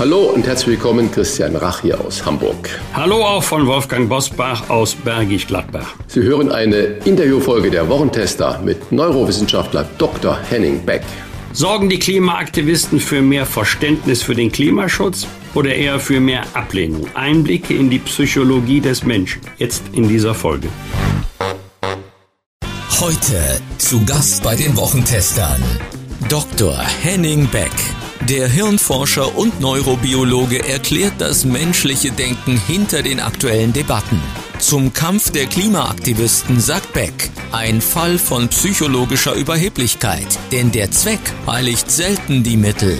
Hallo und herzlich willkommen, Christian Rach hier aus Hamburg. Hallo auch von Wolfgang Bosbach aus Bergisch Gladbach. Sie hören eine Interviewfolge der Wochentester mit Neurowissenschaftler Dr. Henning Beck. Sorgen die Klimaaktivisten für mehr Verständnis für den Klimaschutz oder eher für mehr Ablehnung? Einblicke in die Psychologie des Menschen. Jetzt in dieser Folge. Heute zu Gast bei den Wochentestern Dr. Henning Beck. Der Hirnforscher und Neurobiologe erklärt das menschliche Denken hinter den aktuellen Debatten. Zum Kampf der Klimaaktivisten sagt Beck, ein Fall von psychologischer Überheblichkeit, denn der Zweck heiligt selten die Mittel.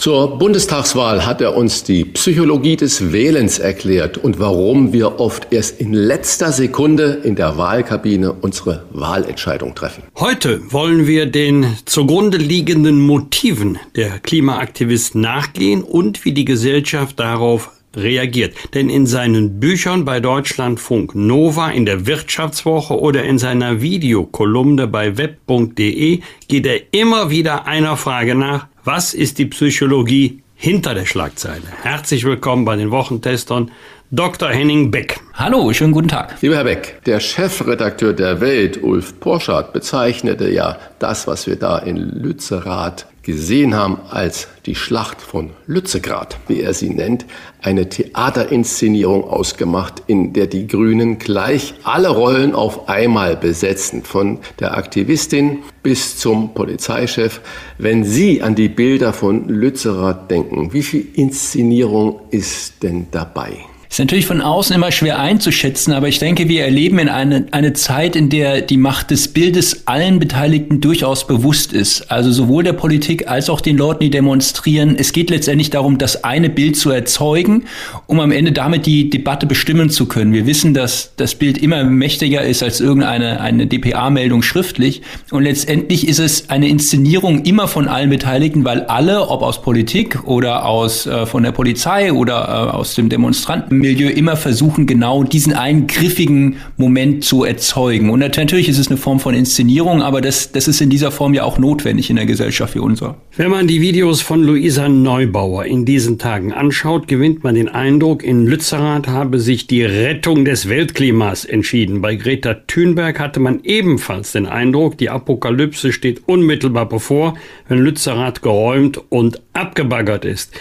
Zur Bundestagswahl hat er uns die Psychologie des Wählens erklärt und warum wir oft erst in letzter Sekunde in der Wahlkabine unsere Wahlentscheidung treffen. Heute wollen wir den zugrunde liegenden Motiven der Klimaaktivisten nachgehen und wie die Gesellschaft darauf reagiert. Denn in seinen Büchern bei Deutschlandfunk Nova, in der Wirtschaftswoche oder in seiner Videokolumne bei web.de geht er immer wieder einer Frage nach, was ist die Psychologie hinter der Schlagzeile? Herzlich willkommen bei den Wochentestern. Dr. Henning Beck. Hallo, schönen guten Tag. Lieber Herr Beck, der Chefredakteur der Welt, Ulf Porschardt, bezeichnete ja das, was wir da in Lützerath gesehen haben, als die Schlacht von Lützegrad, wie er sie nennt, eine Theaterinszenierung ausgemacht, in der die Grünen gleich alle Rollen auf einmal besetzen, von der Aktivistin bis zum Polizeichef. Wenn Sie an die Bilder von Lützerath denken, wie viel Inszenierung ist denn dabei? Ist natürlich von außen immer schwer einzuschätzen, aber ich denke, wir erleben in eine, eine Zeit, in der die Macht des Bildes allen Beteiligten durchaus bewusst ist. Also sowohl der Politik als auch den Leuten, die demonstrieren. Es geht letztendlich darum, das eine Bild zu erzeugen, um am Ende damit die Debatte bestimmen zu können. Wir wissen, dass das Bild immer mächtiger ist als irgendeine eine DPA-Meldung schriftlich. Und letztendlich ist es eine Inszenierung immer von allen Beteiligten, weil alle, ob aus Politik oder aus äh, von der Polizei oder äh, aus dem Demonstranten Milieu immer versuchen, genau diesen einen griffigen Moment zu erzeugen. Und natürlich ist es eine Form von Inszenierung, aber das, das ist in dieser Form ja auch notwendig in der Gesellschaft wie unserer. Wenn man die Videos von Luisa Neubauer in diesen Tagen anschaut, gewinnt man den Eindruck, in Lützerath habe sich die Rettung des Weltklimas entschieden. Bei Greta Thunberg hatte man ebenfalls den Eindruck, die Apokalypse steht unmittelbar bevor, wenn Lützerath geräumt und abgebaggert ist.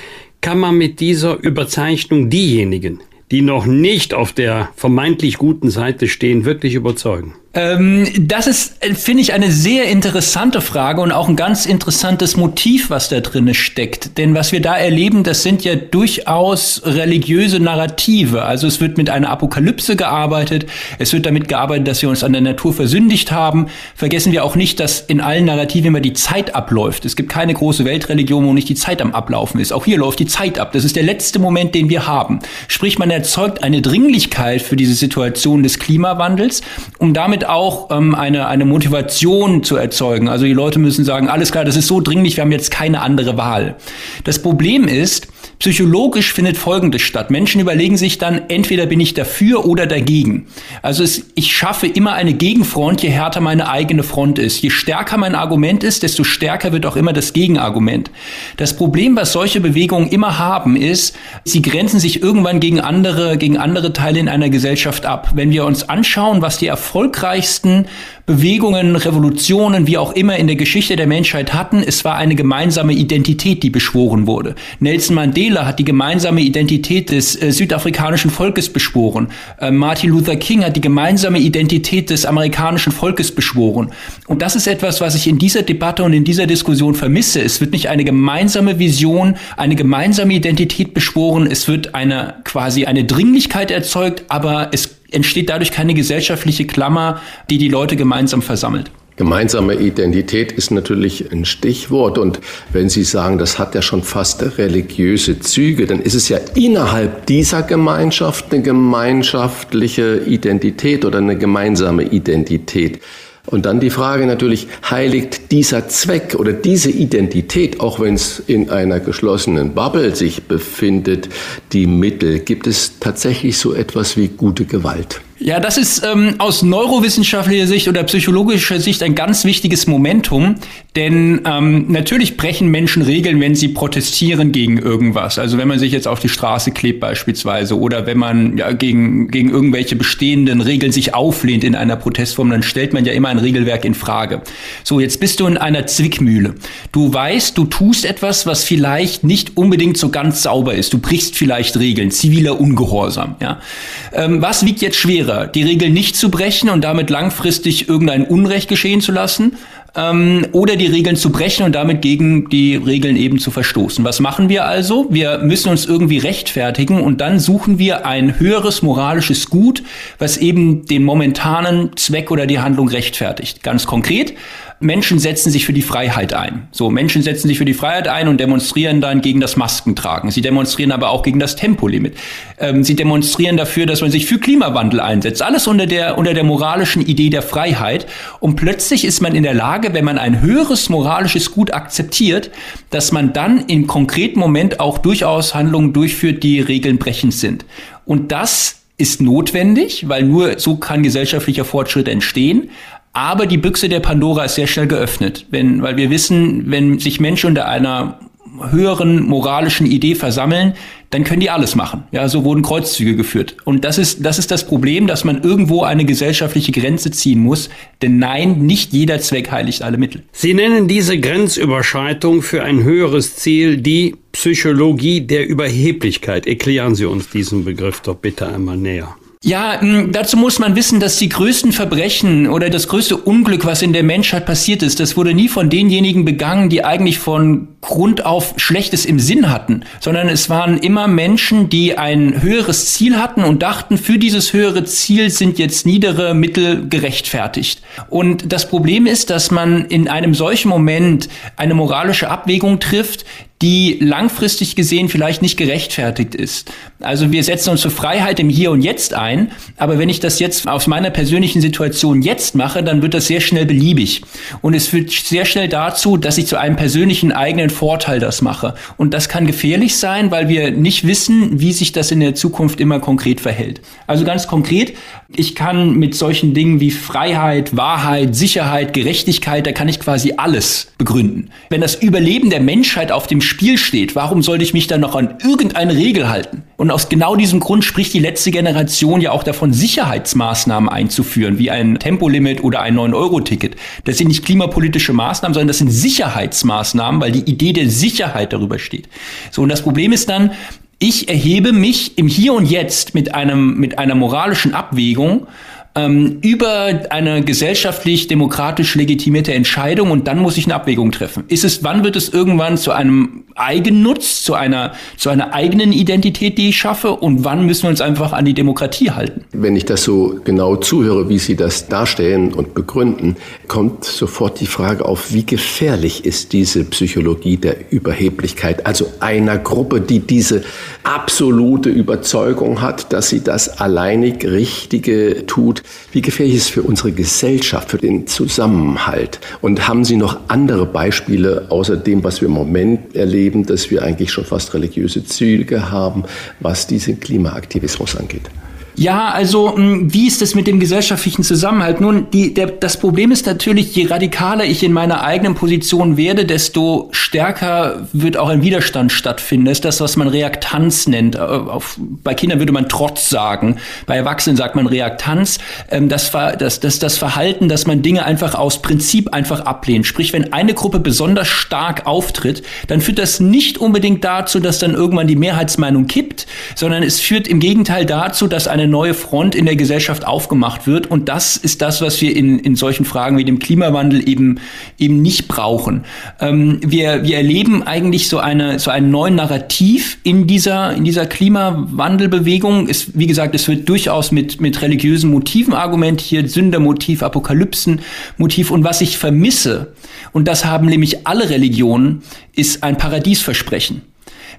Kann man mit dieser Überzeichnung diejenigen, die noch nicht auf der vermeintlich guten Seite stehen, wirklich überzeugen? Ähm, das ist, äh, finde ich, eine sehr interessante Frage und auch ein ganz interessantes Motiv, was da drin steckt. Denn was wir da erleben, das sind ja durchaus religiöse Narrative. Also es wird mit einer Apokalypse gearbeitet, es wird damit gearbeitet, dass wir uns an der Natur versündigt haben. Vergessen wir auch nicht, dass in allen Narrativen immer die Zeit abläuft. Es gibt keine große Weltreligion, wo nicht die Zeit am Ablaufen ist. Auch hier läuft die Zeit ab. Das ist der letzte Moment, den wir haben. Sprich, man erzeugt eine Dringlichkeit für diese Situation des Klimawandels, um damit damit auch ähm, eine, eine Motivation zu erzeugen. Also die Leute müssen sagen, alles klar, das ist so dringlich, wir haben jetzt keine andere Wahl. Das Problem ist, Psychologisch findet Folgendes statt. Menschen überlegen sich dann, entweder bin ich dafür oder dagegen. Also es, ich schaffe immer eine Gegenfront, je härter meine eigene Front ist. Je stärker mein Argument ist, desto stärker wird auch immer das Gegenargument. Das Problem, was solche Bewegungen immer haben, ist, sie grenzen sich irgendwann gegen andere, gegen andere Teile in einer Gesellschaft ab. Wenn wir uns anschauen, was die erfolgreichsten Bewegungen, Revolutionen, wie auch immer in der Geschichte der Menschheit hatten, es war eine gemeinsame Identität, die beschworen wurde. Nelson Mandela hat die gemeinsame Identität des äh, südafrikanischen Volkes beschworen. Äh, Martin Luther King hat die gemeinsame Identität des amerikanischen Volkes beschworen. Und das ist etwas, was ich in dieser Debatte und in dieser Diskussion vermisse. Es wird nicht eine gemeinsame Vision, eine gemeinsame Identität beschworen. Es wird eine quasi eine Dringlichkeit erzeugt, aber es entsteht dadurch keine gesellschaftliche Klammer, die die Leute gemeinsam versammelt. Gemeinsame Identität ist natürlich ein Stichwort und wenn Sie sagen, das hat ja schon fast religiöse Züge, dann ist es ja innerhalb dieser Gemeinschaft eine gemeinschaftliche Identität oder eine gemeinsame Identität. Und dann die Frage natürlich, heiligt dieser Zweck oder diese Identität, auch wenn es in einer geschlossenen Bubble sich befindet, die Mittel? Gibt es tatsächlich so etwas wie gute Gewalt? Ja, das ist ähm, aus neurowissenschaftlicher Sicht oder psychologischer Sicht ein ganz wichtiges Momentum, denn ähm, natürlich brechen Menschen Regeln, wenn sie protestieren gegen irgendwas. Also wenn man sich jetzt auf die Straße klebt beispielsweise oder wenn man ja, gegen, gegen irgendwelche bestehenden Regeln sich auflehnt in einer Protestform, dann stellt man ja immer ein Regelwerk in Frage. So, jetzt bist du in einer Zwickmühle. Du weißt, du tust etwas, was vielleicht nicht unbedingt so ganz sauber ist. Du brichst vielleicht Regeln, ziviler Ungehorsam. Ja? Ähm, was wiegt jetzt schwerer? Schwerer, die Regel nicht zu brechen und damit langfristig irgendein Unrecht geschehen zu lassen ähm, oder die Regeln zu brechen und damit gegen die Regeln eben zu verstoßen. Was machen wir also? Wir müssen uns irgendwie rechtfertigen und dann suchen wir ein höheres moralisches Gut, was eben den momentanen Zweck oder die Handlung rechtfertigt. Ganz konkret, Menschen setzen sich für die Freiheit ein. So, Menschen setzen sich für die Freiheit ein und demonstrieren dann gegen das Maskentragen. Sie demonstrieren aber auch gegen das Tempolimit. Ähm, sie demonstrieren dafür, dass man sich für Klimawandel einsetzt. Alles unter der, unter der moralischen Idee der Freiheit. Und plötzlich ist man in der Lage, wenn man ein höheres moralisches Gut akzeptiert, dass man dann im konkreten Moment auch durchaus Handlungen durchführt, die Regeln brechend sind. Und das ist notwendig, weil nur so kann gesellschaftlicher Fortschritt entstehen. Aber die Büchse der Pandora ist sehr schnell geöffnet, wenn, weil wir wissen, wenn sich Menschen unter einer höheren moralischen Idee versammeln, dann können die alles machen. Ja, so wurden Kreuzzüge geführt. Und das ist, das ist das Problem, dass man irgendwo eine gesellschaftliche Grenze ziehen muss. Denn nein, nicht jeder Zweck heiligt alle Mittel. Sie nennen diese Grenzüberschreitung für ein höheres Ziel die Psychologie der Überheblichkeit. Erklären Sie uns diesen Begriff doch bitte einmal näher. Ja, hm, dazu muss man wissen, dass die größten Verbrechen oder das größte Unglück, was in der Menschheit passiert ist, das wurde nie von denjenigen begangen, die eigentlich von Grund auf Schlechtes im Sinn hatten, sondern es waren immer Menschen, die ein höheres Ziel hatten und dachten, für dieses höhere Ziel sind jetzt niedere Mittel gerechtfertigt. Und das Problem ist, dass man in einem solchen Moment eine moralische Abwägung trifft, die langfristig gesehen vielleicht nicht gerechtfertigt ist. Also wir setzen uns für Freiheit im Hier und Jetzt ein, aber wenn ich das jetzt aus meiner persönlichen Situation jetzt mache, dann wird das sehr schnell beliebig. Und es führt sehr schnell dazu, dass ich zu einem persönlichen eigenen Vorteil das mache. Und das kann gefährlich sein, weil wir nicht wissen, wie sich das in der Zukunft immer konkret verhält. Also ganz konkret, ich kann mit solchen Dingen wie Freiheit, Wahrheit, Sicherheit, Gerechtigkeit, da kann ich quasi alles begründen. Wenn das Überleben der Menschheit auf dem Spiel steht, warum sollte ich mich dann noch an irgendeine Regel halten? Und aus genau diesem Grund spricht die letzte Generation ja auch davon, Sicherheitsmaßnahmen einzuführen, wie ein Tempolimit oder ein 9-Euro-Ticket. Das sind nicht klimapolitische Maßnahmen, sondern das sind Sicherheitsmaßnahmen, weil die Idee der Sicherheit darüber steht. So, und das Problem ist dann, ich erhebe mich im Hier und Jetzt mit einem, mit einer moralischen Abwägung ähm, über eine gesellschaftlich demokratisch legitimierte Entscheidung und dann muss ich eine Abwägung treffen. Ist es, wann wird es irgendwann zu einem Eigennutz, zu einer, zu einer eigenen Identität, die ich schaffe und wann müssen wir uns einfach an die Demokratie halten? Wenn ich das so genau zuhöre, wie Sie das darstellen und begründen, kommt sofort die Frage auf, wie gefährlich ist diese Psychologie der Überheblichkeit, also einer Gruppe, die diese absolute Überzeugung hat, dass sie das alleinig Richtige tut. Wie gefährlich ist es für unsere Gesellschaft, für den Zusammenhalt? Und haben Sie noch andere Beispiele außer dem, was wir im Moment erleben, dass wir eigentlich schon fast religiöse Züge haben, was diesen Klimaaktivismus angeht? Ja, also hm, wie ist es mit dem gesellschaftlichen Zusammenhalt? Nun, die, der, das Problem ist natürlich, je radikaler ich in meiner eigenen Position werde, desto stärker wird auch ein Widerstand stattfinden. Das ist das, was man Reaktanz nennt. Äh, auf, bei Kindern würde man Trotz sagen, bei Erwachsenen sagt man Reaktanz. Ähm, das, das, das, das Verhalten, dass man Dinge einfach aus Prinzip einfach ablehnt. Sprich, wenn eine Gruppe besonders stark auftritt, dann führt das nicht unbedingt dazu, dass dann irgendwann die Mehrheitsmeinung kippt, sondern es führt im Gegenteil dazu, dass eine neue Front in der Gesellschaft aufgemacht wird. Und das ist das, was wir in, in solchen Fragen wie dem Klimawandel eben, eben nicht brauchen. Ähm, wir, wir erleben eigentlich so eine, so ein neuen Narrativ in dieser, in dieser Klimawandelbewegung. Es, wie gesagt, es wird durchaus mit, mit religiösen Motiven argumentiert, Sündermotiv, Apokalypsenmotiv. Und was ich vermisse, und das haben nämlich alle Religionen, ist ein Paradiesversprechen.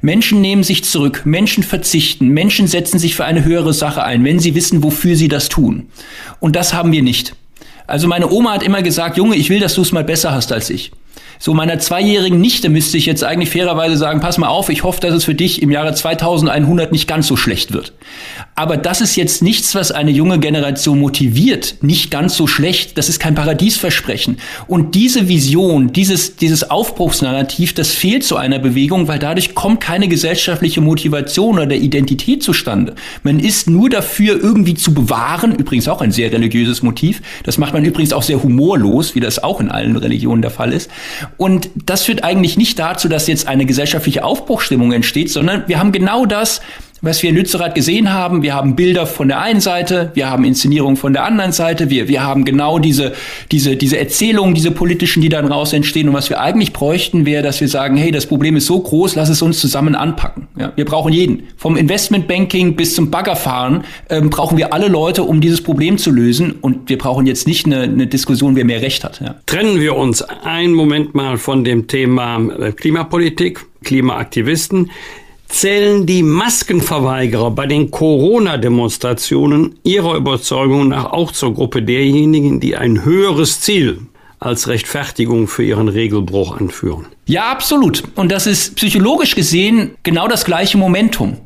Menschen nehmen sich zurück, Menschen verzichten, Menschen setzen sich für eine höhere Sache ein, wenn sie wissen, wofür sie das tun. Und das haben wir nicht. Also meine Oma hat immer gesagt, Junge, ich will, dass du es mal besser hast als ich. So meiner zweijährigen Nichte müsste ich jetzt eigentlich fairerweise sagen, pass mal auf, ich hoffe, dass es für dich im Jahre 2100 nicht ganz so schlecht wird. Aber das ist jetzt nichts, was eine junge Generation motiviert. Nicht ganz so schlecht. Das ist kein Paradiesversprechen. Und diese Vision, dieses, dieses Aufbruchsnarrativ, das fehlt zu einer Bewegung, weil dadurch kommt keine gesellschaftliche Motivation oder Identität zustande. Man ist nur dafür, irgendwie zu bewahren. Übrigens auch ein sehr religiöses Motiv. Das macht man übrigens auch sehr humorlos, wie das auch in allen Religionen der Fall ist. Und das führt eigentlich nicht dazu, dass jetzt eine gesellschaftliche Aufbruchstimmung entsteht, sondern wir haben genau das, was wir in Lützerath gesehen haben. Wir haben Bilder von der einen Seite, wir haben Inszenierungen von der anderen Seite, wir, wir haben genau diese, diese, diese Erzählungen, diese politischen, die dann raus entstehen. Und was wir eigentlich bräuchten, wäre, dass wir sagen, hey, das Problem ist so groß, lass es uns zusammen anpacken. Ja, wir brauchen jeden. Vom Investmentbanking bis zum Baggerfahren ähm, brauchen wir alle Leute, um dieses Problem zu lösen. Und wir brauchen jetzt nicht eine, eine Diskussion, wer mehr Recht hat. Ja. Trennen wir uns einen Moment mal von dem Thema äh, Klimapolitik, Klimaaktivisten. Zählen die Maskenverweigerer bei den Corona-Demonstrationen ihrer Überzeugung nach auch zur Gruppe derjenigen, die ein höheres Ziel als Rechtfertigung für ihren Regelbruch anführen? Ja, absolut. Und das ist psychologisch gesehen genau das gleiche Momentum.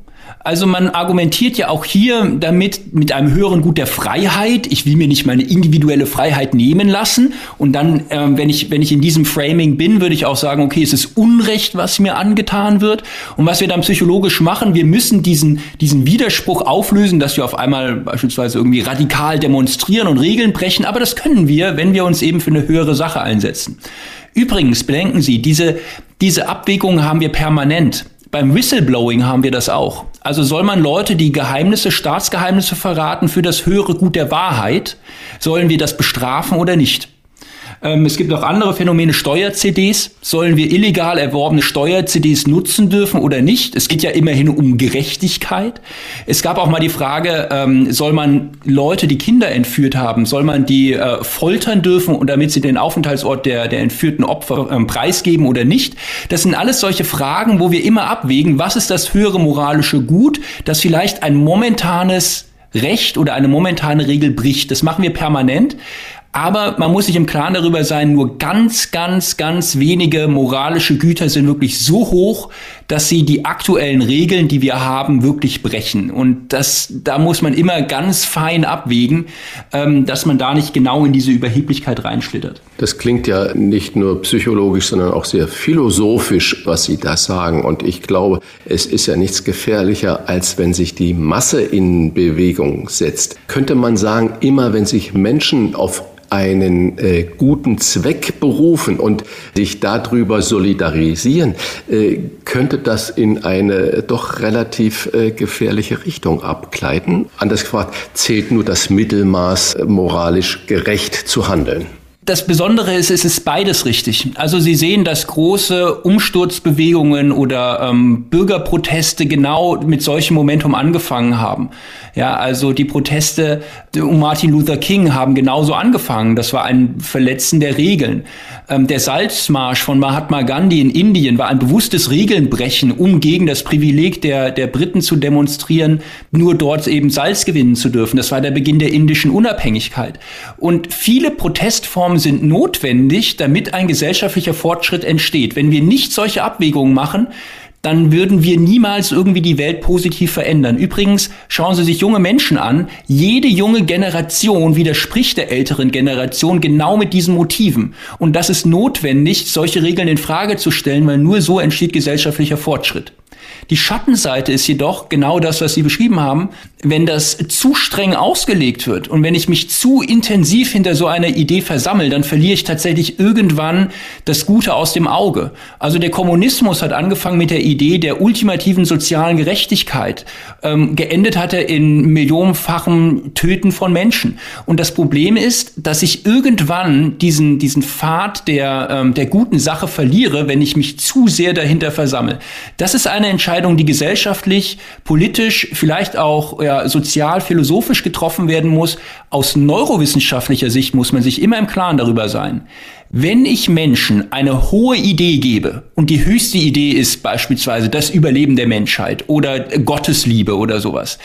Also man argumentiert ja auch hier damit mit einem höheren Gut der Freiheit. Ich will mir nicht meine individuelle Freiheit nehmen lassen. Und dann, ähm, wenn ich wenn ich in diesem Framing bin, würde ich auch sagen, okay, es ist Unrecht, was mir angetan wird. Und was wir dann psychologisch machen, wir müssen diesen diesen Widerspruch auflösen, dass wir auf einmal beispielsweise irgendwie radikal demonstrieren und Regeln brechen. Aber das können wir, wenn wir uns eben für eine höhere Sache einsetzen. Übrigens bedenken Sie, diese diese Abwägung haben wir permanent. Beim Whistleblowing haben wir das auch. Also soll man Leute, die Geheimnisse, Staatsgeheimnisse verraten für das höhere Gut der Wahrheit, sollen wir das bestrafen oder nicht? Ähm, es gibt auch andere Phänomene, Steuer-CDs. Sollen wir illegal erworbene Steuer-CDs nutzen dürfen oder nicht? Es geht ja immerhin um Gerechtigkeit. Es gab auch mal die Frage, ähm, soll man Leute, die Kinder entführt haben, soll man die äh, foltern dürfen und damit sie den Aufenthaltsort der, der entführten Opfer ähm, preisgeben oder nicht? Das sind alles solche Fragen, wo wir immer abwägen, was ist das höhere moralische Gut, das vielleicht ein momentanes Recht oder eine momentane Regel bricht. Das machen wir permanent. Aber man muss sich im Klaren darüber sein, nur ganz, ganz, ganz wenige moralische Güter sind wirklich so hoch, dass sie die aktuellen Regeln, die wir haben, wirklich brechen. Und das, da muss man immer ganz fein abwägen, ähm, dass man da nicht genau in diese Überheblichkeit reinschlittert. Das klingt ja nicht nur psychologisch, sondern auch sehr philosophisch, was Sie da sagen. Und ich glaube, es ist ja nichts gefährlicher, als wenn sich die Masse in Bewegung setzt. Könnte man sagen, immer wenn sich Menschen auf einen äh, guten Zweck berufen und sich darüber solidarisieren, äh, könnte das in eine doch relativ äh, gefährliche Richtung abgleiten. Anders gefragt, zählt nur das Mittelmaß, äh, moralisch gerecht zu handeln. Das Besondere ist, es ist beides richtig. Also Sie sehen, dass große Umsturzbewegungen oder ähm, Bürgerproteste genau mit solchem Momentum angefangen haben. Ja, also die Proteste um Martin Luther King haben genauso angefangen. Das war ein Verletzen der Regeln. Ähm, der Salzmarsch von Mahatma Gandhi in Indien war ein bewusstes Regelnbrechen, um gegen das Privileg der, der Briten zu demonstrieren, nur dort eben Salz gewinnen zu dürfen. Das war der Beginn der indischen Unabhängigkeit. Und viele Protestformen sind notwendig, damit ein gesellschaftlicher Fortschritt entsteht. Wenn wir nicht solche Abwägungen machen, dann würden wir niemals irgendwie die Welt positiv verändern. Übrigens, schauen Sie sich junge Menschen an. Jede junge Generation widerspricht der älteren Generation genau mit diesen Motiven. Und das ist notwendig, solche Regeln in Frage zu stellen, weil nur so entsteht gesellschaftlicher Fortschritt. Die Schattenseite ist jedoch genau das, was Sie beschrieben haben, wenn das zu streng ausgelegt wird und wenn ich mich zu intensiv hinter so einer Idee versammle, dann verliere ich tatsächlich irgendwann das Gute aus dem Auge. Also der Kommunismus hat angefangen mit der Idee der ultimativen sozialen Gerechtigkeit. Ähm, geendet hat er in millionenfachem Töten von Menschen. Und das Problem ist, dass ich irgendwann diesen, diesen Pfad der, ähm, der guten Sache verliere, wenn ich mich zu sehr dahinter versammle. Das ist eine Entscheidung, die gesellschaftlich, politisch, vielleicht auch ja, sozial, philosophisch getroffen werden muss. Aus neurowissenschaftlicher Sicht muss man sich immer im Klaren darüber sein. Wenn ich Menschen eine hohe Idee gebe und die höchste Idee ist beispielsweise das Überleben der Menschheit oder Gottesliebe oder sowas,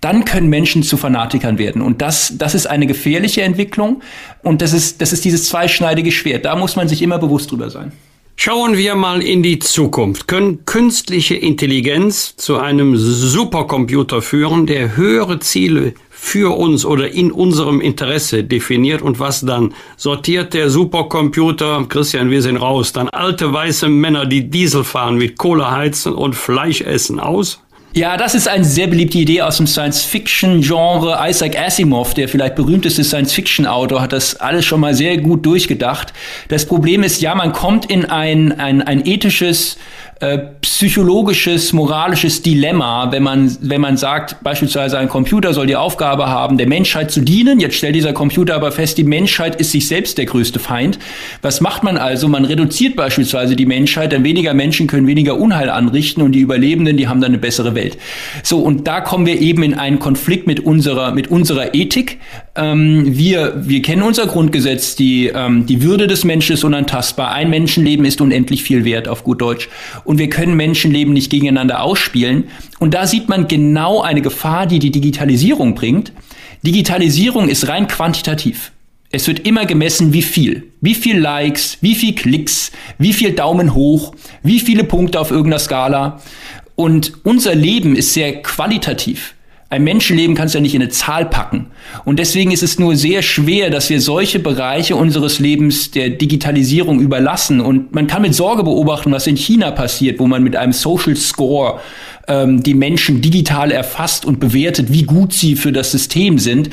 dann können Menschen zu Fanatikern werden. Und das, das ist eine gefährliche Entwicklung und das ist, das ist dieses zweischneidige Schwert. Da muss man sich immer bewusst drüber sein. Schauen wir mal in die Zukunft. Können künstliche Intelligenz zu einem Supercomputer führen, der höhere Ziele für uns oder in unserem Interesse definiert und was dann? Sortiert der Supercomputer, Christian, wir sind raus, dann alte weiße Männer, die Diesel fahren, mit Kohle heizen und Fleisch essen aus? Ja, das ist eine sehr beliebte Idee aus dem Science-Fiction-Genre. Isaac Asimov, der vielleicht berühmteste Science-Fiction-Autor, hat das alles schon mal sehr gut durchgedacht. Das Problem ist, ja, man kommt in ein, ein, ein ethisches äh, psychologisches, moralisches Dilemma, wenn man, wenn man sagt, beispielsweise ein Computer soll die Aufgabe haben, der Menschheit zu dienen. Jetzt stellt dieser Computer aber fest, die Menschheit ist sich selbst der größte Feind. Was macht man also? Man reduziert beispielsweise die Menschheit, denn weniger Menschen können weniger Unheil anrichten und die Überlebenden, die haben dann eine bessere Welt. So, und da kommen wir eben in einen Konflikt mit unserer, mit unserer Ethik. Ähm, wir, wir kennen unser Grundgesetz, die, ähm, die Würde des Menschen ist unantastbar. Ein Menschenleben ist unendlich viel wert, auf gut Deutsch und wir können Menschenleben nicht gegeneinander ausspielen. Und da sieht man genau eine Gefahr, die die Digitalisierung bringt. Digitalisierung ist rein quantitativ. Es wird immer gemessen, wie viel. Wie viel Likes, wie viel Klicks, wie viel Daumen hoch, wie viele Punkte auf irgendeiner Skala. Und unser Leben ist sehr qualitativ. Ein Menschenleben kannst du ja nicht in eine Zahl packen. Und deswegen ist es nur sehr schwer, dass wir solche Bereiche unseres Lebens der Digitalisierung überlassen. Und man kann mit Sorge beobachten, was in China passiert, wo man mit einem Social Score ähm, die Menschen digital erfasst und bewertet, wie gut sie für das System sind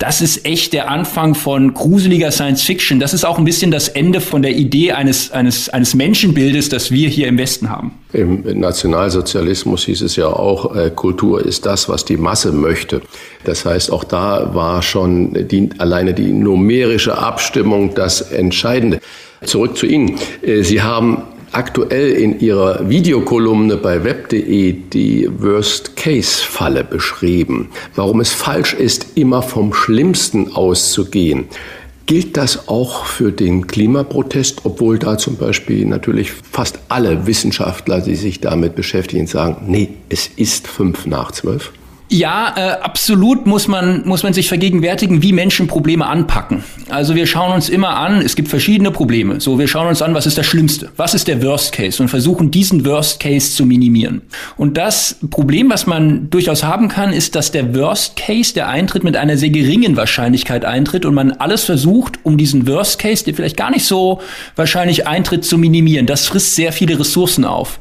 das ist echt der Anfang von gruseliger Science Fiction. Das ist auch ein bisschen das Ende von der Idee eines, eines, eines Menschenbildes, das wir hier im Westen haben. Im Nationalsozialismus hieß es ja auch, äh, Kultur ist das, was die Masse möchte. Das heißt, auch da war schon die, alleine die numerische Abstimmung das Entscheidende. Zurück zu Ihnen. Äh, Sie haben aktuell in ihrer Videokolumne bei web.de die Worst-Case-Falle beschrieben, warum es falsch ist, immer vom Schlimmsten auszugehen. Gilt das auch für den Klimaprotest, obwohl da zum Beispiel natürlich fast alle Wissenschaftler, die sich damit beschäftigen, sagen, nee, es ist fünf nach zwölf? Ja, äh, absolut muss man, muss man sich vergegenwärtigen, wie Menschen Probleme anpacken. Also wir schauen uns immer an, es gibt verschiedene Probleme. So, wir schauen uns an, was ist das Schlimmste? Was ist der Worst Case? Und versuchen, diesen Worst Case zu minimieren. Und das Problem, was man durchaus haben kann, ist, dass der Worst Case, der eintritt, mit einer sehr geringen Wahrscheinlichkeit eintritt und man alles versucht, um diesen Worst Case, der vielleicht gar nicht so wahrscheinlich eintritt, zu minimieren. Das frisst sehr viele Ressourcen auf.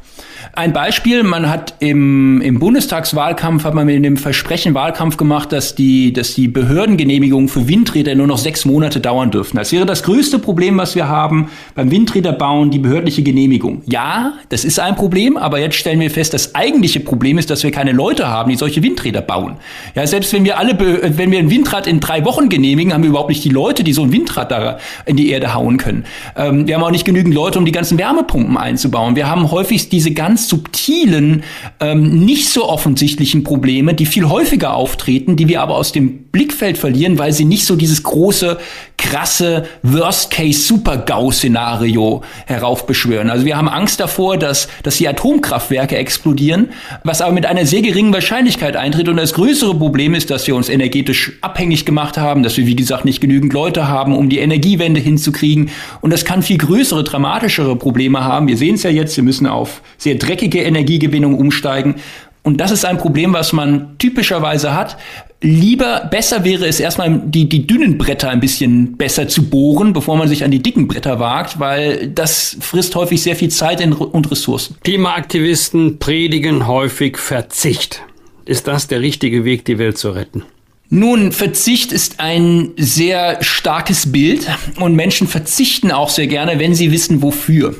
Ein Beispiel, man hat im, im Bundestagswahlkampf, hat man mit dem Versprechen Wahlkampf gemacht, dass die, dass die Behördengenehmigungen für Windräder nur noch sechs Monate dauern dürften. Das wäre das größte Problem, was wir haben beim Windräderbauen, die behördliche Genehmigung. Ja, das ist ein Problem, aber jetzt stellen wir fest, das eigentliche Problem ist, dass wir keine Leute haben, die solche Windräder bauen. Ja, selbst wenn wir alle, wenn wir ein Windrad in drei Wochen genehmigen, haben wir überhaupt nicht die Leute, die so ein Windrad da in die Erde hauen können. Ähm, wir haben auch nicht genügend Leute, um die ganzen Wärmepumpen einzubauen. Wir haben häufig diese ganz ganz subtilen, ähm, nicht so offensichtlichen Probleme, die viel häufiger auftreten, die wir aber aus dem Blickfeld verlieren, weil sie nicht so dieses große, krasse Worst-Case-Super-GAU-Szenario heraufbeschwören. Also wir haben Angst davor, dass, dass die Atomkraftwerke explodieren, was aber mit einer sehr geringen Wahrscheinlichkeit eintritt. Und das größere Problem ist, dass wir uns energetisch abhängig gemacht haben, dass wir, wie gesagt, nicht genügend Leute haben, um die Energiewende hinzukriegen. Und das kann viel größere, dramatischere Probleme haben. Wir sehen es ja jetzt, wir müssen auf sehr dreckige Energiegewinnung umsteigen. Und das ist ein Problem, was man typischerweise hat, lieber, besser wäre es erstmal, die, die dünnen Bretter ein bisschen besser zu bohren, bevor man sich an die dicken Bretter wagt, weil das frisst häufig sehr viel Zeit und Ressourcen. Klimaaktivisten predigen häufig Verzicht. Ist das der richtige Weg, die Welt zu retten? Nun, Verzicht ist ein sehr starkes Bild und Menschen verzichten auch sehr gerne, wenn sie wissen, wofür.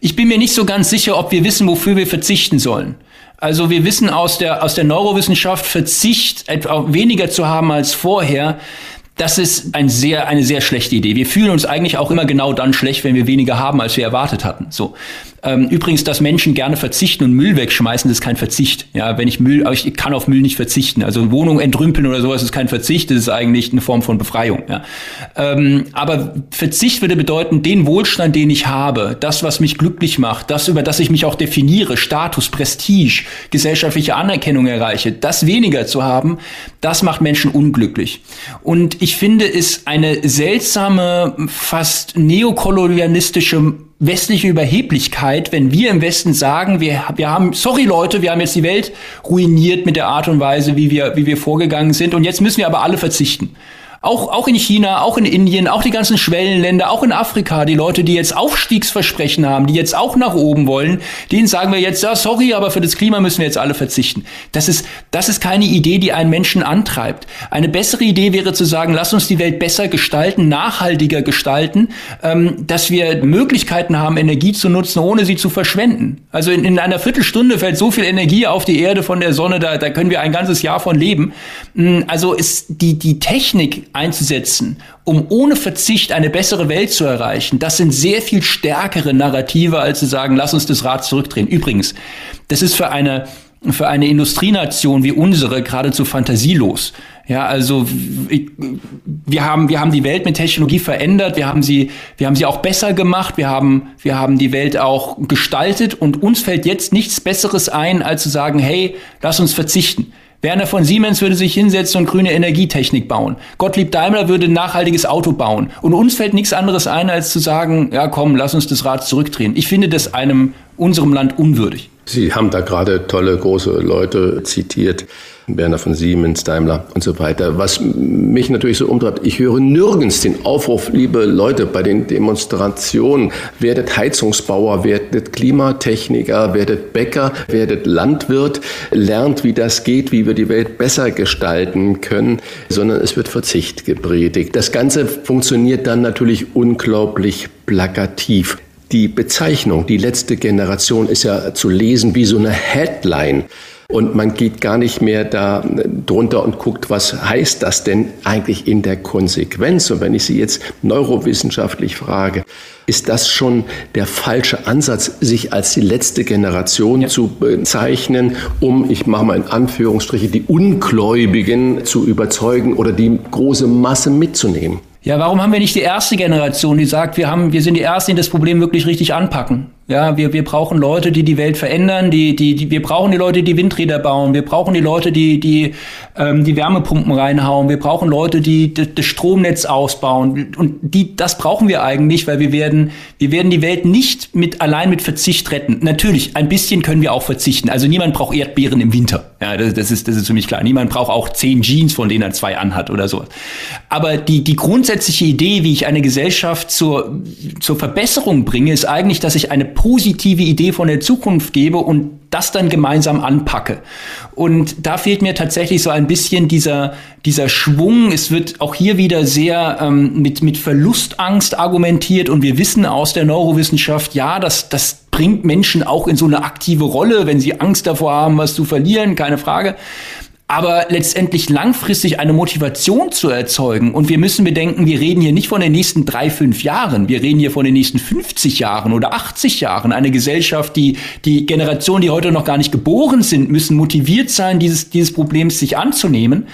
Ich bin mir nicht so ganz sicher, ob wir wissen, wofür wir verzichten sollen. Also wir wissen aus der, aus der Neurowissenschaft, Verzicht etwa weniger zu haben als vorher, das ist ein sehr, eine sehr schlechte Idee. Wir fühlen uns eigentlich auch immer genau dann schlecht, wenn wir weniger haben, als wir erwartet hatten. So. Ähm, übrigens, dass Menschen gerne verzichten und Müll wegschmeißen, das ist kein Verzicht. Ja, wenn ich Müll, ich kann auf Müll nicht verzichten. Also Wohnung entrümpeln oder sowas ist kein Verzicht, das ist eigentlich eine Form von Befreiung. Ja. Ähm, aber Verzicht würde bedeuten, den Wohlstand, den ich habe, das, was mich glücklich macht, das, über das ich mich auch definiere, Status, Prestige, gesellschaftliche Anerkennung erreiche, das weniger zu haben, das macht Menschen unglücklich. Und ich finde es eine seltsame, fast neokolonialistische westliche Überheblichkeit, wenn wir im Westen sagen, wir, wir haben, sorry Leute, wir haben jetzt die Welt ruiniert mit der Art und Weise, wie wir, wie wir vorgegangen sind und jetzt müssen wir aber alle verzichten. Auch, auch in China, auch in Indien, auch die ganzen Schwellenländer, auch in Afrika, die Leute, die jetzt Aufstiegsversprechen haben, die jetzt auch nach oben wollen, denen sagen wir jetzt, ja, sorry, aber für das Klima müssen wir jetzt alle verzichten. Das ist, das ist keine Idee, die einen Menschen antreibt. Eine bessere Idee wäre zu sagen, lass uns die Welt besser gestalten, nachhaltiger gestalten, ähm, dass wir Möglichkeiten haben, Energie zu nutzen, ohne sie zu verschwenden. Also in, in einer Viertelstunde fällt so viel Energie auf die Erde von der Sonne, da, da können wir ein ganzes Jahr von leben. Mm, also ist die, die Technik einzusetzen, um ohne Verzicht eine bessere Welt zu erreichen, das sind sehr viel stärkere Narrative, als zu sagen, lass uns das Rad zurückdrehen. Übrigens, das ist für eine, für eine Industrienation wie unsere geradezu fantasielos. Ja, also wir haben, wir haben die Welt mit Technologie verändert, wir haben sie, wir haben sie auch besser gemacht, wir haben, wir haben die Welt auch gestaltet und uns fällt jetzt nichts Besseres ein, als zu sagen, hey, lass uns verzichten. Werner von Siemens würde sich hinsetzen und grüne Energietechnik bauen. Gottlieb Daimler würde ein nachhaltiges Auto bauen. Und uns fällt nichts anderes ein, als zu sagen, ja komm, lass uns das Rad zurückdrehen. Ich finde das einem, unserem Land unwürdig. Sie haben da gerade tolle, große Leute zitiert. Werner von Siemens, Daimler und so weiter. Was mich natürlich so umtreibt, ich höre nirgends den Aufruf, liebe Leute, bei den Demonstrationen, werdet Heizungsbauer, werdet Klimatechniker, werdet Bäcker, werdet Landwirt, lernt, wie das geht, wie wir die Welt besser gestalten können, sondern es wird Verzicht gepredigt. Das Ganze funktioniert dann natürlich unglaublich plakativ. Die Bezeichnung, die letzte Generation, ist ja zu lesen wie so eine Headline. Und man geht gar nicht mehr da drunter und guckt, was heißt das denn eigentlich in der Konsequenz? Und wenn ich Sie jetzt neurowissenschaftlich frage, ist das schon der falsche Ansatz, sich als die letzte Generation ja. zu bezeichnen, um, ich mache mal in Anführungsstriche, die Ungläubigen zu überzeugen oder die große Masse mitzunehmen? Ja, warum haben wir nicht die erste Generation, die sagt, wir haben, wir sind die Ersten, die das Problem wirklich richtig anpacken? Ja, wir, wir brauchen Leute, die die Welt verändern, die, die, die, wir brauchen die Leute, die Windräder bauen, wir brauchen die Leute, die, die ähm, die Wärmepumpen reinhauen, wir brauchen Leute, die das Stromnetz ausbauen und die, das brauchen wir eigentlich, weil wir werden, wir werden die Welt nicht mit, allein mit Verzicht retten. Natürlich, ein bisschen können wir auch verzichten. Also niemand braucht Erdbeeren im Winter. Ja, das, das ist, das ist für mich klar. Niemand braucht auch zehn Jeans, von denen er zwei anhat oder so. Aber die, die grundsätzliche Idee, wie ich eine Gesellschaft zur, zur Verbesserung bringe, ist eigentlich, dass ich eine positive Idee von der Zukunft gebe und das dann gemeinsam anpacke. Und da fehlt mir tatsächlich so ein bisschen dieser, dieser Schwung. Es wird auch hier wieder sehr ähm, mit, mit Verlustangst argumentiert und wir wissen aus der Neurowissenschaft, ja, das, das bringt Menschen auch in so eine aktive Rolle, wenn sie Angst davor haben, was zu verlieren, keine Frage aber letztendlich langfristig eine Motivation zu erzeugen. Und wir müssen bedenken, wir reden hier nicht von den nächsten drei, fünf Jahren, wir reden hier von den nächsten 50 Jahren oder 80 Jahren. Eine Gesellschaft, die, die Generationen, die heute noch gar nicht geboren sind, müssen motiviert sein, dieses, dieses Problems sich anzunehmen.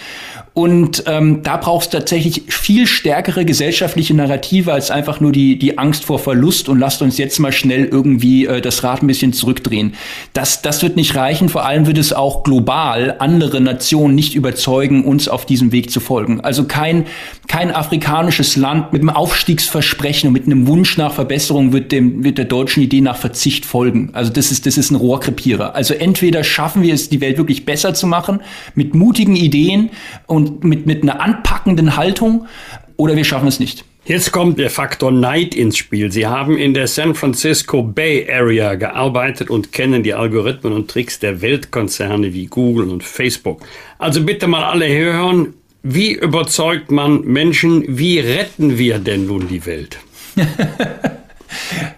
Und ähm, da braucht es tatsächlich viel stärkere gesellschaftliche Narrative als einfach nur die, die Angst vor Verlust und lasst uns jetzt mal schnell irgendwie äh, das Rad ein bisschen zurückdrehen. Das, das wird nicht reichen. Vor allem wird es auch global andere Nationen nicht überzeugen, uns auf diesem Weg zu folgen. Also kein, kein afrikanisches Land mit einem Aufstiegsversprechen und mit einem Wunsch nach Verbesserung wird, dem, wird der deutschen Idee nach Verzicht folgen. Also das ist, das ist ein Rohrkrepierer. Also entweder schaffen wir es, die Welt wirklich besser zu machen, mit mutigen Ideen und und mit, mit einer anpackenden Haltung oder wir schaffen es nicht. Jetzt kommt der Faktor Neid ins Spiel. Sie haben in der San Francisco Bay Area gearbeitet und kennen die Algorithmen und Tricks der Weltkonzerne wie Google und Facebook. Also bitte mal alle hören, wie überzeugt man Menschen, wie retten wir denn nun die Welt?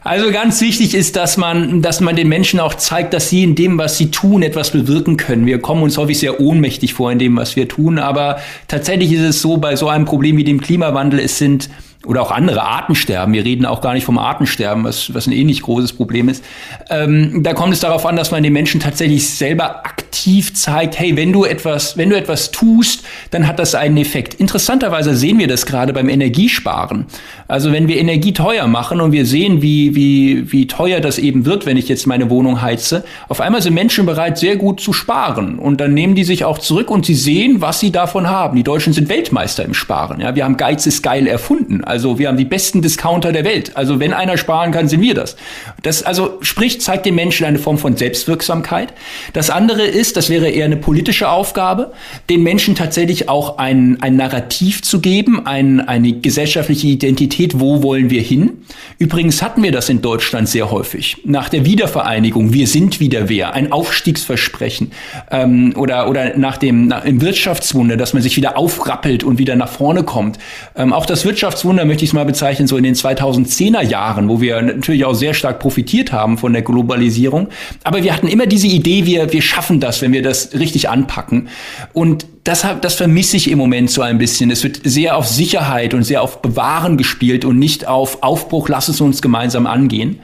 Also ganz wichtig ist, dass man, dass man den Menschen auch zeigt, dass sie in dem, was sie tun, etwas bewirken können. Wir kommen uns häufig sehr ohnmächtig vor in dem, was wir tun, aber tatsächlich ist es so, bei so einem Problem wie dem Klimawandel, es sind oder auch andere Artensterben. Wir reden auch gar nicht vom Artensterben, was, was ein ähnlich großes Problem ist. Ähm, da kommt es darauf an, dass man den Menschen tatsächlich selber aktiv zeigt, hey, wenn du etwas, wenn du etwas tust, dann hat das einen Effekt. Interessanterweise sehen wir das gerade beim Energiesparen. Also wenn wir Energie teuer machen und wir sehen, wie, wie, wie teuer das eben wird, wenn ich jetzt meine Wohnung heize, auf einmal sind Menschen bereit, sehr gut zu sparen. Und dann nehmen die sich auch zurück und sie sehen, was sie davon haben. Die Deutschen sind Weltmeister im Sparen. Ja, wir haben Geiz ist geil erfunden. Also wir haben die besten Discounter der Welt. Also wenn einer sparen kann, sind wir das. Das also sprich, zeigt den Menschen eine Form von Selbstwirksamkeit. Das andere ist, das wäre eher eine politische Aufgabe, den Menschen tatsächlich auch ein, ein Narrativ zu geben, ein, eine gesellschaftliche Identität, wo wollen wir hin. Übrigens hatten wir das in Deutschland sehr häufig. Nach der Wiedervereinigung, wir sind wieder wer, ein Aufstiegsversprechen ähm, oder, oder nach dem nach, im Wirtschaftswunder, dass man sich wieder aufrappelt und wieder nach vorne kommt. Ähm, auch das Wirtschaftswunder Wunder möchte ich es mal bezeichnen, so in den 2010er Jahren, wo wir natürlich auch sehr stark profitiert haben von der Globalisierung. Aber wir hatten immer diese Idee, wir, wir schaffen das, wenn wir das richtig anpacken. Und das, das vermisse ich im Moment so ein bisschen. Es wird sehr auf Sicherheit und sehr auf Bewahren gespielt und nicht auf Aufbruch, lass es uns gemeinsam angehen.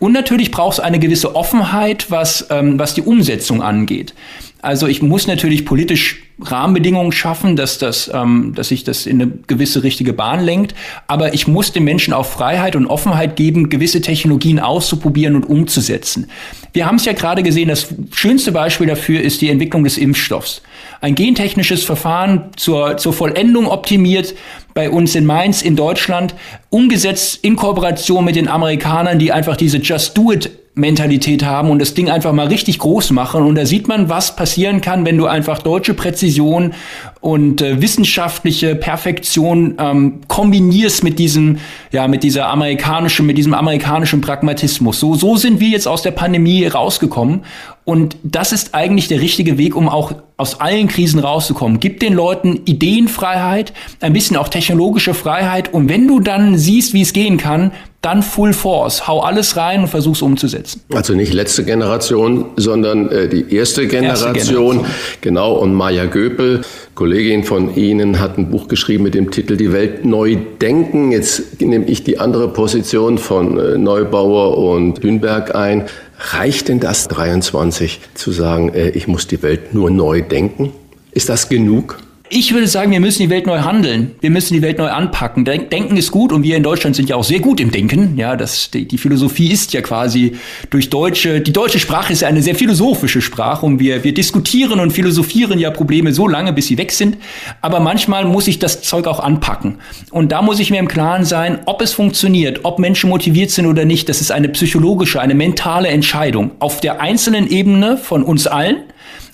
Und natürlich braucht es eine gewisse Offenheit, was, ähm, was die Umsetzung angeht. Also ich muss natürlich politisch Rahmenbedingungen schaffen, dass das, ähm, dass sich das in eine gewisse richtige Bahn lenkt. Aber ich muss den Menschen auch Freiheit und Offenheit geben, gewisse Technologien auszuprobieren und umzusetzen. Wir haben es ja gerade gesehen, das schönste Beispiel dafür ist die Entwicklung des Impfstoffs. Ein gentechnisches Verfahren zur, zur Vollendung optimiert, bei uns in Mainz in Deutschland, umgesetzt in Kooperation mit den Amerikanern, die einfach diese Just Do It Mentalität haben und das Ding einfach mal richtig groß machen. Und da sieht man, was passieren kann, wenn du einfach deutsche Präzision und äh, wissenschaftliche Perfektion ähm, kombinierst mit diesem, ja, mit dieser amerikanischen, mit diesem amerikanischen Pragmatismus. So, so sind wir jetzt aus der Pandemie rausgekommen. Und das ist eigentlich der richtige Weg, um auch aus allen Krisen rauszukommen. Gib den Leuten Ideenfreiheit, ein bisschen auch technologische Freiheit. Und wenn du dann siehst, wie es gehen kann, dann Full Force. Hau alles rein und versuch's umzusetzen. Also nicht letzte Generation, sondern äh, die erste Generation. erste Generation. Genau. Und Maya Göpel, Kollegin von Ihnen, hat ein Buch geschrieben mit dem Titel Die Welt neu denken. Jetzt nehme ich die andere Position von äh, Neubauer und Hünberg ein. Reicht denn das 23 zu sagen, äh, ich muss die Welt nur neu denken? Ist das genug? Ich würde sagen, wir müssen die Welt neu handeln. Wir müssen die Welt neu anpacken. Denken ist gut und wir in Deutschland sind ja auch sehr gut im Denken. Ja, das, die, die Philosophie ist ja quasi durch deutsche, die deutsche Sprache ist ja eine sehr philosophische Sprache und wir, wir diskutieren und philosophieren ja Probleme so lange, bis sie weg sind. Aber manchmal muss ich das Zeug auch anpacken. Und da muss ich mir im Klaren sein, ob es funktioniert, ob Menschen motiviert sind oder nicht. Das ist eine psychologische, eine mentale Entscheidung auf der einzelnen Ebene von uns allen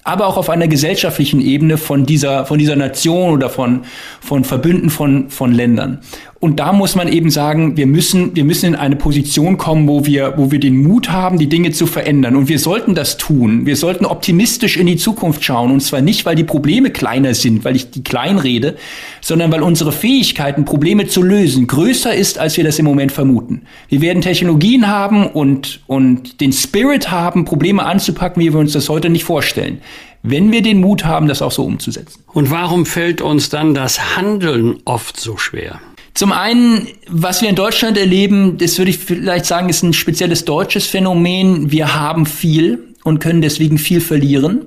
aber auch auf einer gesellschaftlichen Ebene von dieser, von dieser Nation oder von, von Verbünden von, von Ländern. Und da muss man eben sagen, wir müssen, wir müssen in eine Position kommen, wo wir, wo wir den Mut haben, die Dinge zu verändern. Und wir sollten das tun. Wir sollten optimistisch in die Zukunft schauen. Und zwar nicht, weil die Probleme kleiner sind, weil ich die klein rede, sondern weil unsere Fähigkeiten, Probleme zu lösen, größer ist, als wir das im Moment vermuten. Wir werden Technologien haben und, und den Spirit haben, Probleme anzupacken, wie wir uns das heute nicht vorstellen wenn wir den Mut haben, das auch so umzusetzen. Und warum fällt uns dann das Handeln oft so schwer? Zum einen, was wir in Deutschland erleben, das würde ich vielleicht sagen, ist ein spezielles deutsches Phänomen. Wir haben viel und können deswegen viel verlieren.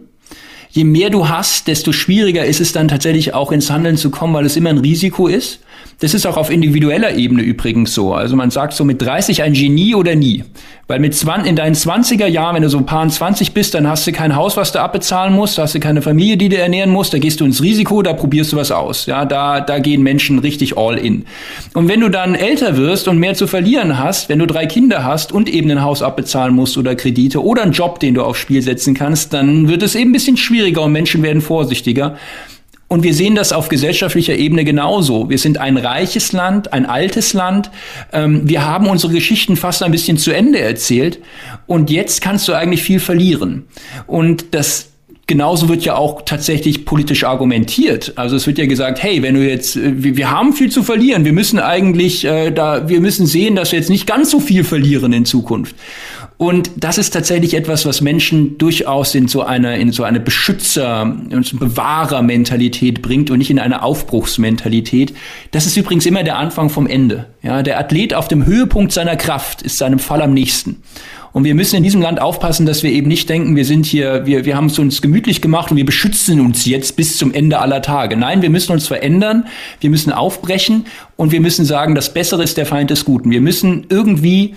je mehr du hast, desto schwieriger ist es dann tatsächlich auch ins Handeln zu kommen, weil es immer ein Risiko ist. Das ist auch auf individueller Ebene übrigens so. Also man sagt so mit 30 ein Genie oder nie. Weil mit 20, in deinen 20er Jahren, wenn du so ein paar 20 bist, dann hast du kein Haus, was du abbezahlen musst, hast du keine Familie, die du ernähren musst, da gehst du ins Risiko, da probierst du was aus. Ja, da, da gehen Menschen richtig all in. Und wenn du dann älter wirst und mehr zu verlieren hast, wenn du drei Kinder hast und eben ein Haus abbezahlen musst oder Kredite oder einen Job, den du aufs Spiel setzen kannst, dann wird es eben ein bisschen schwieriger und Menschen werden vorsichtiger. Und wir sehen das auf gesellschaftlicher Ebene genauso. Wir sind ein reiches Land, ein altes Land. Ähm, wir haben unsere Geschichten fast ein bisschen zu Ende erzählt. Und jetzt kannst du eigentlich viel verlieren. Und das Genauso wird ja auch tatsächlich politisch argumentiert. Also es wird ja gesagt, hey, wenn du jetzt, äh, wir, wir haben viel zu verlieren, wir müssen eigentlich äh, da, wir müssen sehen, dass wir jetzt nicht ganz so viel verlieren in Zukunft. Und das ist tatsächlich etwas, was Menschen durchaus in so eine, in so eine Beschützer- und Bewahrermentalität bringt und nicht in eine Aufbruchsmentalität. Das ist übrigens immer der Anfang vom Ende. Ja, der Athlet auf dem Höhepunkt seiner Kraft ist seinem Fall am nächsten. Und wir müssen in diesem Land aufpassen, dass wir eben nicht denken, wir sind hier, wir, wir haben es uns gemütlich gemacht und wir beschützen uns jetzt bis zum Ende aller Tage. Nein, wir müssen uns verändern, wir müssen aufbrechen und wir müssen sagen, das Bessere ist der Feind des Guten. Wir müssen irgendwie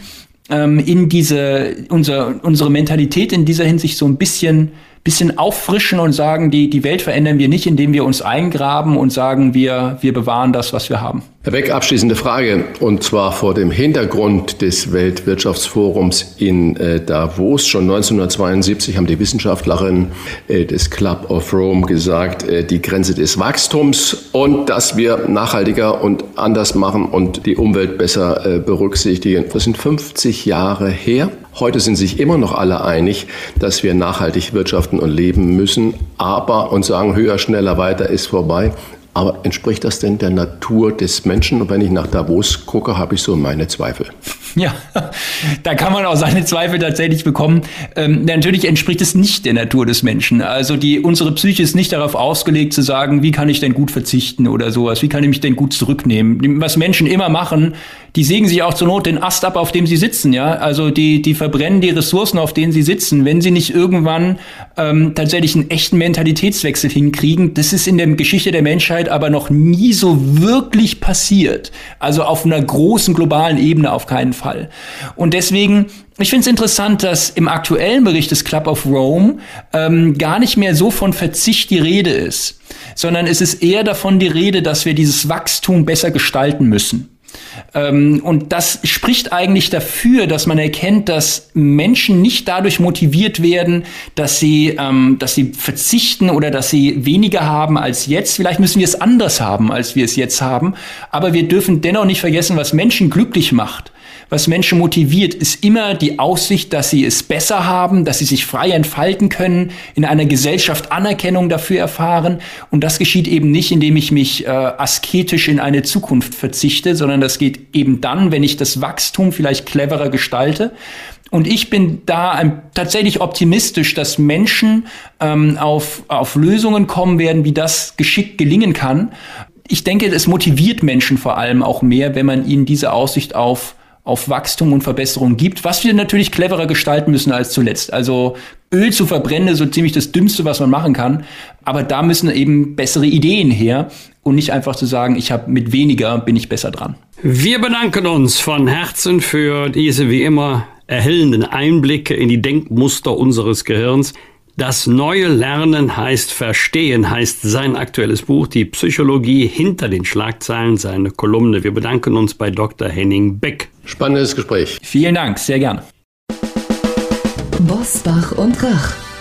ähm, in diese, unser, unsere Mentalität in dieser Hinsicht so ein bisschen bisschen auffrischen und sagen, die, die Welt verändern wir nicht, indem wir uns eingraben und sagen, wir, wir bewahren das, was wir haben. Herr Beck, abschließende Frage, und zwar vor dem Hintergrund des Weltwirtschaftsforums in äh, Davos. Schon 1972 haben die Wissenschaftlerinnen äh, des Club of Rome gesagt, äh, die Grenze des Wachstums und dass wir nachhaltiger und anders machen und die Umwelt besser berücksichtigen. Das sind 50 Jahre her. Heute sind sich immer noch alle einig, dass wir nachhaltig wirtschaften und leben müssen, aber und sagen, höher, schneller, weiter ist vorbei. Aber entspricht das denn der Natur des Menschen? Und wenn ich nach Davos gucke, habe ich so meine Zweifel. Ja, da kann man auch seine Zweifel tatsächlich bekommen. Ähm, natürlich entspricht es nicht der Natur des Menschen. Also die, unsere Psyche ist nicht darauf ausgelegt zu sagen, wie kann ich denn gut verzichten oder sowas, wie kann ich mich denn gut zurücknehmen. Was Menschen immer machen, die sägen sich auch zur Not den Ast ab, auf dem sie sitzen, ja. Also die, die verbrennen die Ressourcen, auf denen sie sitzen, wenn sie nicht irgendwann ähm, tatsächlich einen echten Mentalitätswechsel hinkriegen. Das ist in der Geschichte der Menschheit aber noch nie so wirklich passiert. Also auf einer großen globalen Ebene auf keinen Fall. Und deswegen, ich finde es interessant, dass im aktuellen Bericht des Club of Rome ähm, gar nicht mehr so von Verzicht die Rede ist, sondern es ist eher davon die Rede, dass wir dieses Wachstum besser gestalten müssen. Ähm, und das spricht eigentlich dafür, dass man erkennt, dass Menschen nicht dadurch motiviert werden, dass sie, ähm, dass sie verzichten oder dass sie weniger haben als jetzt. Vielleicht müssen wir es anders haben, als wir es jetzt haben. Aber wir dürfen dennoch nicht vergessen, was Menschen glücklich macht was Menschen motiviert, ist immer die Aussicht, dass sie es besser haben, dass sie sich frei entfalten können, in einer Gesellschaft Anerkennung dafür erfahren. Und das geschieht eben nicht, indem ich mich äh, asketisch in eine Zukunft verzichte, sondern das geht eben dann, wenn ich das Wachstum vielleicht cleverer gestalte. Und ich bin da ein, tatsächlich optimistisch, dass Menschen ähm, auf, auf Lösungen kommen werden, wie das geschickt gelingen kann. Ich denke, es motiviert Menschen vor allem auch mehr, wenn man ihnen diese Aussicht auf auf Wachstum und Verbesserung gibt, was wir natürlich cleverer gestalten müssen als zuletzt. Also Öl zu verbrennen ist so ziemlich das Dümmste, was man machen kann. Aber da müssen eben bessere Ideen her und nicht einfach zu sagen, ich habe mit weniger bin ich besser dran. Wir bedanken uns von Herzen für diese wie immer erhellenden Einblicke in die Denkmuster unseres Gehirns. Das neue Lernen heißt Verstehen, heißt sein aktuelles Buch, die Psychologie hinter den Schlagzeilen, seine Kolumne. Wir bedanken uns bei Dr. Henning Beck. Spannendes Gespräch. Vielen Dank, sehr gerne. Bosbach und Rach.